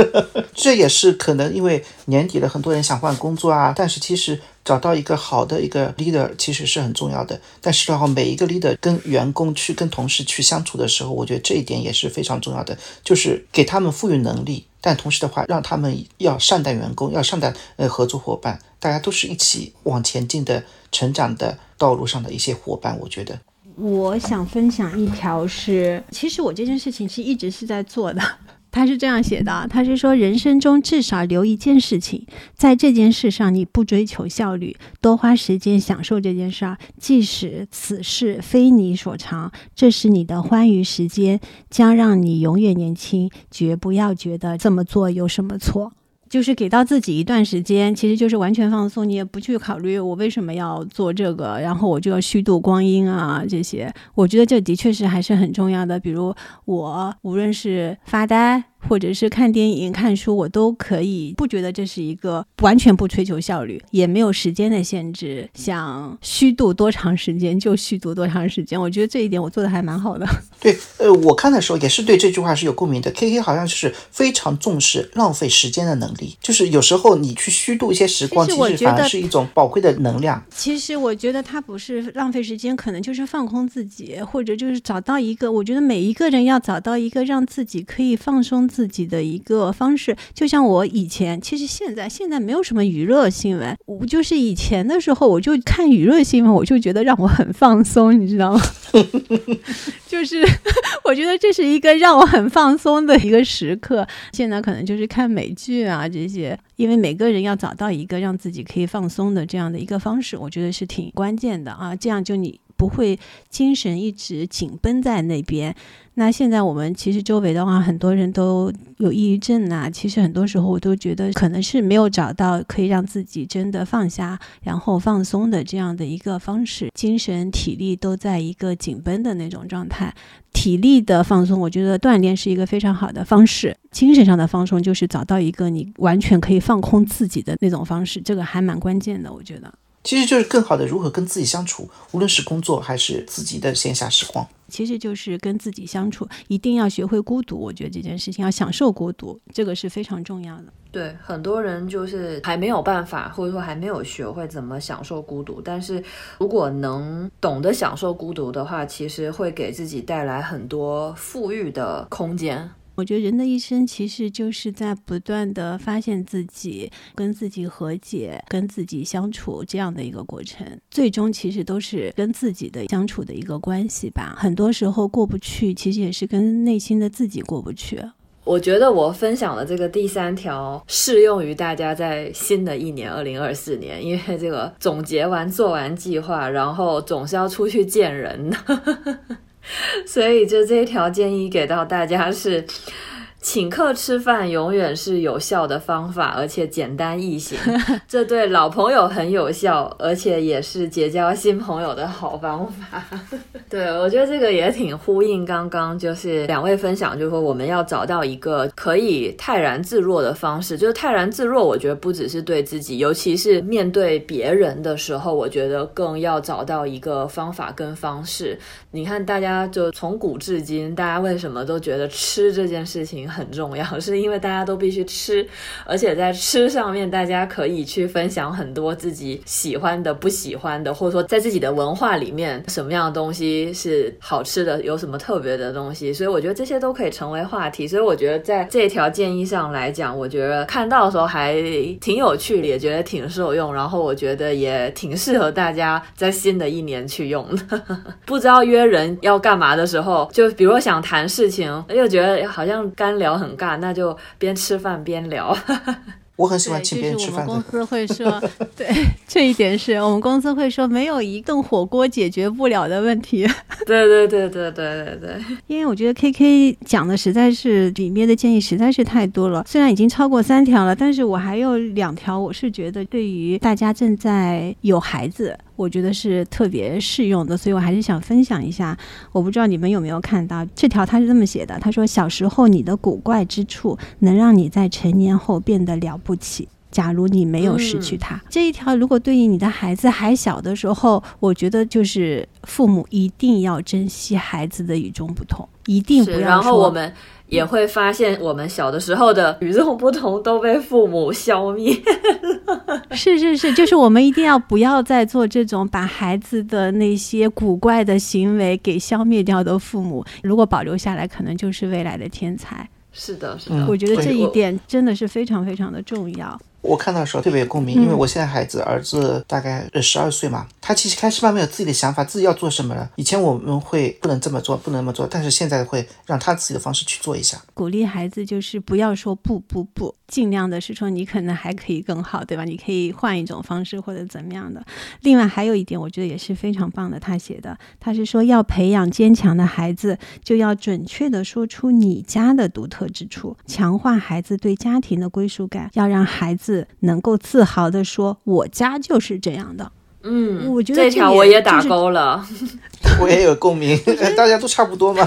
(laughs) 这也是可能因为年底了，很多人想换工作啊，但是其实。找到一个好的一个 leader 其实是很重要的，但是的话，每一个 leader 跟员工去跟同事去相处的时候，我觉得这一点也是非常重要的，就是给他们赋予能力，但同时的话，让他们要善待员工，要善待呃合作伙伴，大家都是一起往前进的成长的道路上的一些伙伴，我觉得。我想分享一条是，其实我这件事情是一直是在做的。他是这样写的，他是说人生中至少留一件事情，在这件事上你不追求效率，多花时间享受这件事儿，即使此事非你所长，这是你的欢愉时间，将让你永远年轻，绝不要觉得这么做有什么错。就是给到自己一段时间，其实就是完全放松，你也不去考虑我为什么要做这个，然后我就要虚度光阴啊这些。我觉得这的确是还是很重要的。比如我无论是发呆。或者是看电影、看书，我都可以不觉得这是一个完全不追求效率，也没有时间的限制，想虚度多长时间就虚度多长时间。我觉得这一点我做的还蛮好的。(laughs) 对，呃，我看的时候也是对这句话是有共鸣的。K K 好像是非常重视浪费时间的能力，就是有时候你去虚度一些时光，其实反而是一种宝贵的能量。其实我觉得他不是浪费时间，可能就是放空自己，或者就是找到一个。我觉得每一个人要找到一个让自己可以放松。自己的一个方式，就像我以前，其实现在现在没有什么娱乐新闻，我就是以前的时候，我就看娱乐新闻，我就觉得让我很放松，你知道吗？(laughs) 就是我觉得这是一个让我很放松的一个时刻。现在可能就是看美剧啊这些，因为每个人要找到一个让自己可以放松的这样的一个方式，我觉得是挺关键的啊。这样就你不会精神一直紧绷在那边。那现在我们其实周围的话，很多人都有抑郁症呐。其实很多时候我都觉得，可能是没有找到可以让自己真的放下，然后放松的这样的一个方式。精神、体力都在一个紧绷的那种状态。体力的放松，我觉得锻炼是一个非常好的方式。精神上的放松，就是找到一个你完全可以放空自己的那种方式，这个还蛮关键的，我觉得。其实就是更好的如何跟自己相处，无论是工作还是自己的闲暇时光。其实就是跟自己相处，一定要学会孤独。我觉得这件事情要享受孤独，这个是非常重要的。对，很多人就是还没有办法，或者说还没有学会怎么享受孤独。但是如果能懂得享受孤独的话，其实会给自己带来很多富裕的空间。我觉得人的一生其实就是在不断的发现自己、跟自己和解、跟自己相处这样的一个过程。最终其实都是跟自己的相处的一个关系吧。很多时候过不去，其实也是跟内心的自己过不去。我觉得我分享的这个第三条适用于大家在新的一年二零二四年，因为这个总结完、做完计划，然后总是要出去见人的，所以就这一条建议给到大家是。请客吃饭永远是有效的方法，而且简单易行。(laughs) 这对老朋友很有效，而且也是结交新朋友的好方法。(laughs) 对我觉得这个也挺呼应刚刚就是两位分享，就是说我们要找到一个可以泰然自若的方式。就是泰然自若，我觉得不只是对自己，尤其是面对别人的时候，我觉得更要找到一个方法跟方式。你看，大家就从古至今，大家为什么都觉得吃这件事情？很重要，(laughs) 是因为大家都必须吃，而且在吃上面，大家可以去分享很多自己喜欢的、不喜欢的，或者说在自己的文化里面，什么样的东西是好吃的，有什么特别的东西。所以我觉得这些都可以成为话题。所以我觉得在这条建议上来讲，我觉得看到的时候还挺有趣的，也觉得挺受用。然后我觉得也挺适合大家在新的一年去用的。(laughs) 不知道约人要干嘛的时候，就比如想谈事情，又觉得好像干。聊很尬，那就边吃饭边聊。(laughs) 我很喜欢请别人吃饭。我们公司会说，对 (laughs) 这一点是我们公司会说，没有一顿火锅解决不了的问题。(laughs) 对对对对对对对。因为我觉得 K K 讲的实在是里面的建议实在是太多了，虽然已经超过三条了，但是我还有两条，我是觉得对于大家正在有孩子。我觉得是特别适用的，所以我还是想分享一下。我不知道你们有没有看到这条，他是这么写的：他说，小时候你的古怪之处，能让你在成年后变得了不起。假如你没有失去他，这一条如果对于你的孩子还小的时候，我觉得就是父母一定要珍惜孩子的与众不同，一定不要然后我们。也会发现，我们小的时候的与众不同都被父母消灭。(laughs) 是是是，就是我们一定要不要再做这种把孩子的那些古怪的行为给消灭掉的父母。如果保留下来，可能就是未来的天才。是的，是的，我觉得这一点真的是非常非常的重要。我看到的时候特别有共鸣，因为我现在孩子儿子大概十二岁嘛，他其实开始慢慢有自己的想法，自己要做什么了。以前我们会不能这么做，不能那么做，但是现在会让他自己的方式去做一下。鼓励孩子就是不要说不不不，尽量的是说你可能还可以更好，对吧？你可以换一种方式或者怎么样的。另外还有一点，我觉得也是非常棒的，他写的，他是说要培养坚强的孩子，就要准确的说出你家的独特之处，强化孩子对家庭的归属感，要让孩子。能够自豪的说，我家就是这样的。嗯，我觉得这条我也打勾了，(laughs) 我也有共鸣，(laughs) 大家都差不多嘛。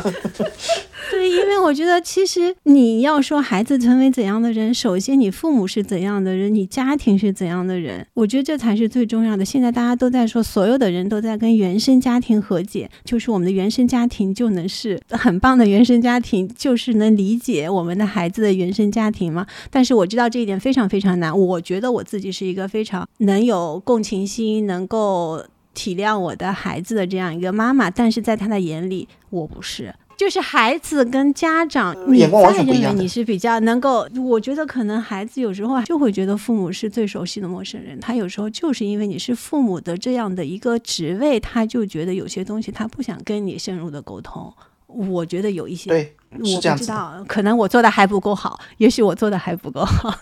(laughs) 对，因为我觉得其实你要说孩子成为怎样的人，首先你父母是怎样的人，你家庭是怎样的人，我觉得这才是最重要的。现在大家都在说，所有的人都在跟原生家庭和解，就是我们的原生家庭就能是很棒的原生家庭，就是能理解我们的孩子的原生家庭吗？但是我知道这一点非常非常难。我觉得我自己是一个非常能有共情心，能够体谅我的孩子的这样一个妈妈，但是在他的眼里，我不是。就是孩子跟家长，你再认为你是比较能够，我觉得可能孩子有时候就会觉得父母是最熟悉的陌生人。他有时候就是因为你是父母的这样的一个职位，他就觉得有些东西他不想跟你深入的沟通。我觉得有一些，对，我不知道，可能我做的还不够好，也许我做的还不够好。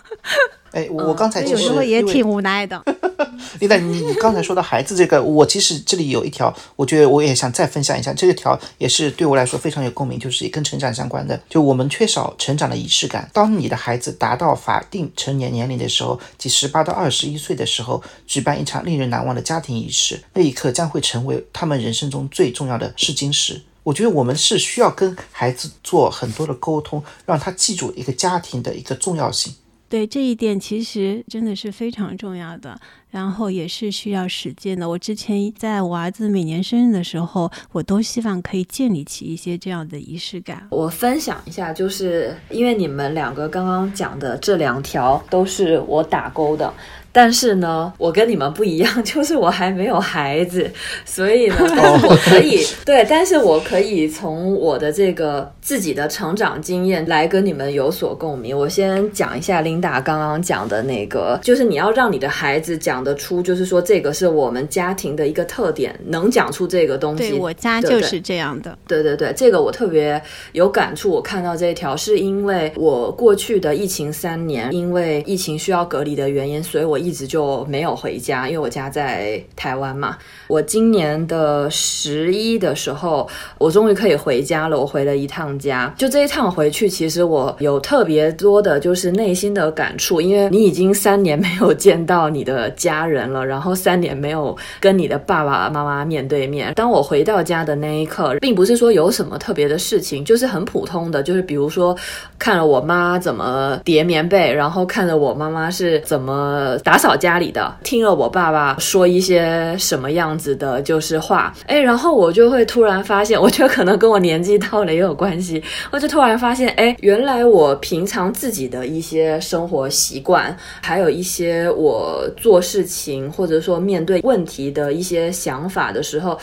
哎，(laughs) 我刚才有时候也挺无奈的。(laughs) 丽娜，你你刚才说到孩子这个，我其实这里有一条，我觉得我也想再分享一下。这个条也是对我来说非常有共鸣，就是也跟成长相关的。就我们缺少成长的仪式感。当你的孩子达到法定成年年龄的时候，即十八到二十一岁的时候，举办一场令人难忘的家庭仪式，那一刻将会成为他们人生中最重要的试金石。我觉得我们是需要跟孩子做很多的沟通，让他记住一个家庭的一个重要性。对这一点，其实真的是非常重要的，然后也是需要实践的。我之前在我儿子每年生日的时候，我都希望可以建立起一些这样的仪式感。我分享一下，就是因为你们两个刚刚讲的这两条都是我打勾的。但是呢，我跟你们不一样，(laughs) 就是我还没有孩子，所以呢，但是我可以 (laughs) 对，但是我可以从我的这个自己的成长经验来跟你们有所共鸣。我先讲一下琳达刚刚讲的那个，就是你要让你的孩子讲得出，就是说这个是我们家庭的一个特点，能讲出这个东西。对我家就是这样的。对对对，这个我特别有感触。我看到这一条，是因为我过去的疫情三年，因为疫情需要隔离的原因，所以我。一直就没有回家，因为我家在台湾嘛。我今年的十一的时候，我终于可以回家了。我回了一趟家，就这一趟回去，其实我有特别多的，就是内心的感触。因为你已经三年没有见到你的家人了，然后三年没有跟你的爸爸妈妈面对面。当我回到家的那一刻，并不是说有什么特别的事情，就是很普通的，就是比如说看了我妈怎么叠棉被，然后看了我妈妈是怎么打。打扫家里的，听了我爸爸说一些什么样子的，就是话，哎，然后我就会突然发现，我觉得可能跟我年纪到了也有关系，我就突然发现，哎，原来我平常自己的一些生活习惯，还有一些我做事情或者说面对问题的一些想法的时候，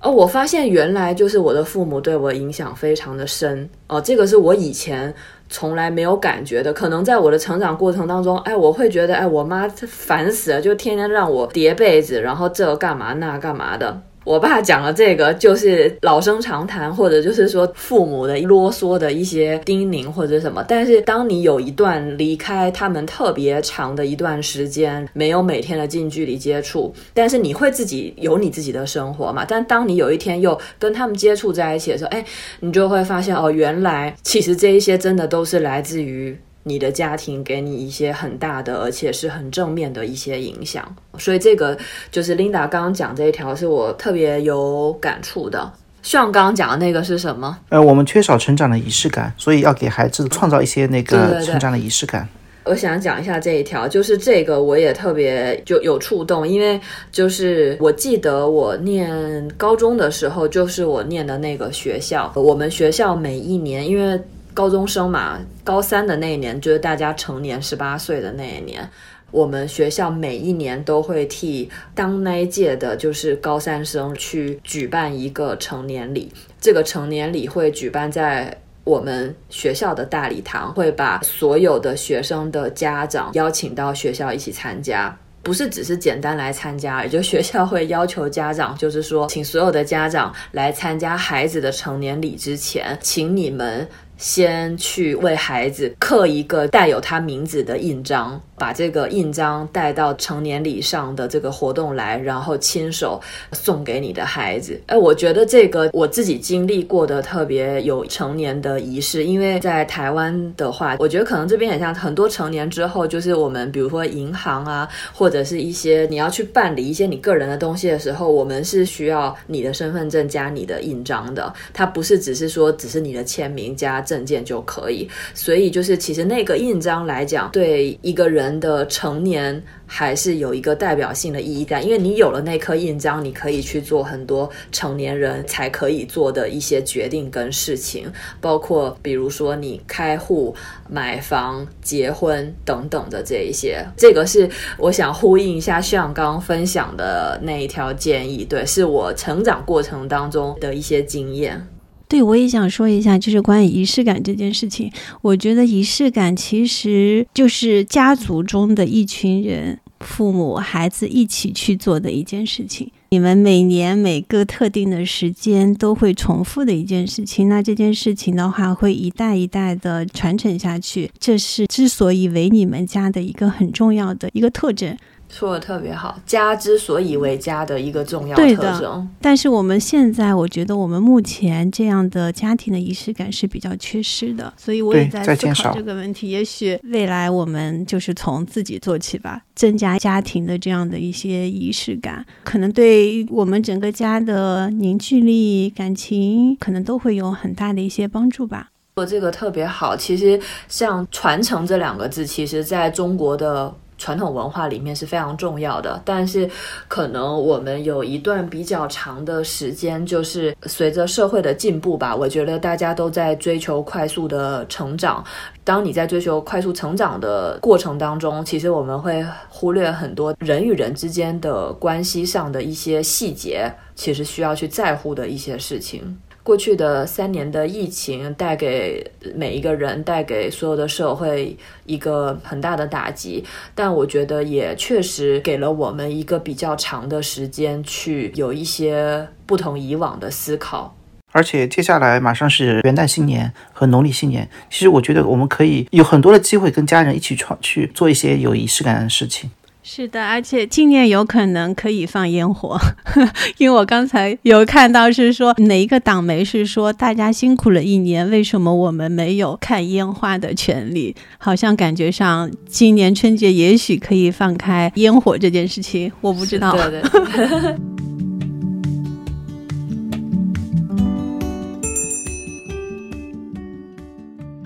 哦，我发现原来就是我的父母对我影响非常的深，哦，这个是我以前。从来没有感觉的，可能在我的成长过程当中，哎，我会觉得，哎，我妈烦死了，就天天让我叠被子，然后这干嘛那干嘛的。我爸讲了这个，就是老生常谈，或者就是说父母的啰嗦的一些叮咛或者什么。但是当你有一段离开他们特别长的一段时间，没有每天的近距离接触，但是你会自己有你自己的生活嘛？但当你有一天又跟他们接触在一起的时候，哎，你就会发现哦，原来其实这一些真的都是来自于。你的家庭给你一些很大的，而且是很正面的一些影响，所以这个就是 Linda 刚刚讲这一条是我特别有感触的。像刚刚讲的那个是什么？呃，我们缺少成长的仪式感，所以要给孩子创造一些那个成长的仪式感。我想讲一下这一条，就是这个我也特别就有触动，因为就是我记得我念高中的时候，就是我念的那个学校，我们学校每一年因为。高中生嘛，高三的那一年就是大家成年十八岁的那一年，我们学校每一年都会替当那一届的，就是高三生去举办一个成年礼。这个成年礼会举办在我们学校的大礼堂，会把所有的学生的家长邀请到学校一起参加，不是只是简单来参加，也就学校会要求家长，就是说，请所有的家长来参加孩子的成年礼之前，请你们。先去为孩子刻一个带有他名字的印章。把这个印章带到成年礼上的这个活动来，然后亲手送给你的孩子。哎，我觉得这个我自己经历过的特别有成年的仪式，因为在台湾的话，我觉得可能这边也像很多成年之后，就是我们比如说银行啊，或者是一些你要去办理一些你个人的东西的时候，我们是需要你的身份证加你的印章的，它不是只是说只是你的签名加证件就可以。所以就是其实那个印章来讲，对一个人。人的成年还是有一个代表性的意义在，因为你有了那颗印章，你可以去做很多成年人才可以做的一些决定跟事情，包括比如说你开户、买房、结婚等等的这一些。这个是我想呼应一下像刚刚分享的那一条建议，对，是我成长过程当中的一些经验。对，我也想说一下，就是关于仪式感这件事情。我觉得仪式感其实就是家族中的一群人，父母、孩子一起去做的一件事情。你们每年每个特定的时间都会重复的一件事情，那这件事情的话会一代一代的传承下去。这是之所以为你们家的一个很重要的一个特征。说的特别好，家之所以为家的一个重要特征。但是我们现在，我觉得我们目前这样的家庭的仪式感是比较缺失的，所以我也在思考这个问题。也许未来我们就是从自己做起吧，增加家庭的这样的一些仪式感，可能对我们整个家的凝聚力、感情，可能都会有很大的一些帮助吧。说这个特别好。其实像传承这两个字，其实在中国的。传统文化里面是非常重要的，但是可能我们有一段比较长的时间，就是随着社会的进步吧，我觉得大家都在追求快速的成长。当你在追求快速成长的过程当中，其实我们会忽略很多人与人之间的关系上的一些细节，其实需要去在乎的一些事情。过去的三年的疫情带给每一个人、带给所有的社会一个很大的打击，但我觉得也确实给了我们一个比较长的时间去有一些不同以往的思考。而且接下来马上是元旦新年和农历新年，其实我觉得我们可以有很多的机会跟家人一起创去做一些有仪式感的事情。是的，而且今年有可能可以放烟火，(laughs) 因为我刚才有看到是说哪一个党媒是说大家辛苦了一年，为什么我们没有看烟花的权利？好像感觉上今年春节也许可以放开烟火这件事情，我不知道。对。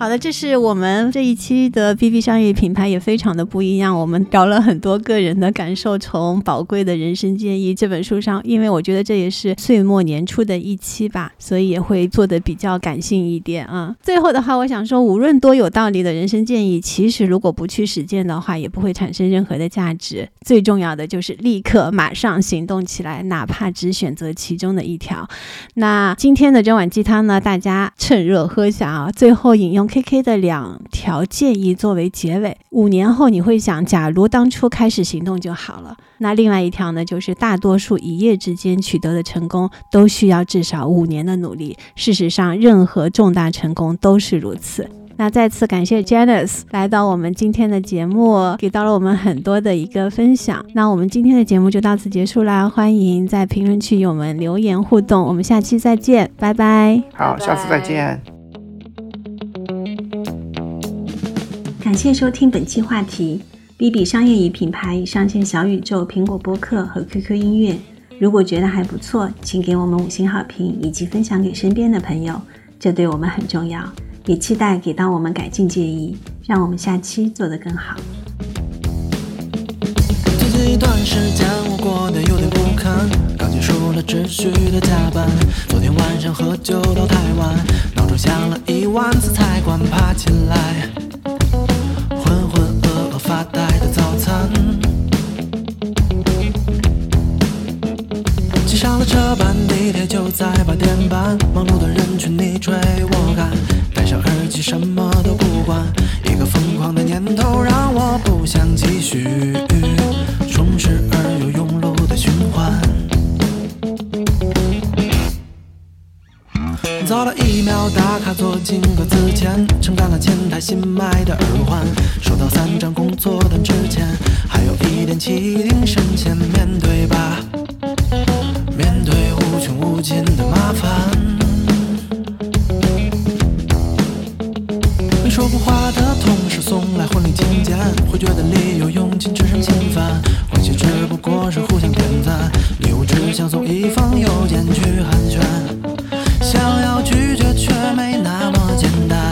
好的，这是我们这一期的 B B 商业品牌也非常的不一样。我们聊了很多个人的感受，从宝贵的人生建议这本书上，因为我觉得这也是岁末年初的一期吧，所以也会做的比较感性一点啊。最后的话，我想说，无论多有道理的人生建议，其实如果不去实践的话，也不会产生任何的价值。最重要的就是立刻马上行动起来，哪怕只选择其中的一条。那今天的这碗鸡汤呢，大家趁热喝下啊。最后引用。K K 的两条建议作为结尾，五年后你会想，假如当初开始行动就好了。那另外一条呢，就是大多数一夜之间取得的成功，都需要至少五年的努力。事实上，任何重大成功都是如此。那再次感谢 Janice 来到我们今天的节目，给到了我们很多的一个分享。那我们今天的节目就到此结束啦，欢迎在评论区与我们留言互动，我们下期再见，拜拜。好，下次再见。感谢收听本期话题。B B 商业与品牌上线小宇宙、苹果播客和 QQ 音乐。如果觉得还不错，请给我们五星好评以及分享给身边的朋友，这对我们很重要。也期待给到我们改进建议，让我们下期做得更好。最近一段时间我过得有点不堪，刚结束了持续的加班，昨天晚上喝酒到太晚，闹钟响了一万次才敢爬起来。发呆的早餐，挤上了车班地铁就在八点半，忙碌的人群你追我赶，戴上耳机什么都不管，一个疯狂的念头让我不想继续，了一秒，打卡坐进格子间，承担了前台新买的耳环，收到三张工作单之前，还有一点气定神闲，面对吧，面对无穷无尽的麻烦。没说过话的同事送来婚礼请柬，会觉得礼又用尽只剩心烦，关系只不过是互相点赞，礼物只想送一封邮件去寒暄。没那么简单。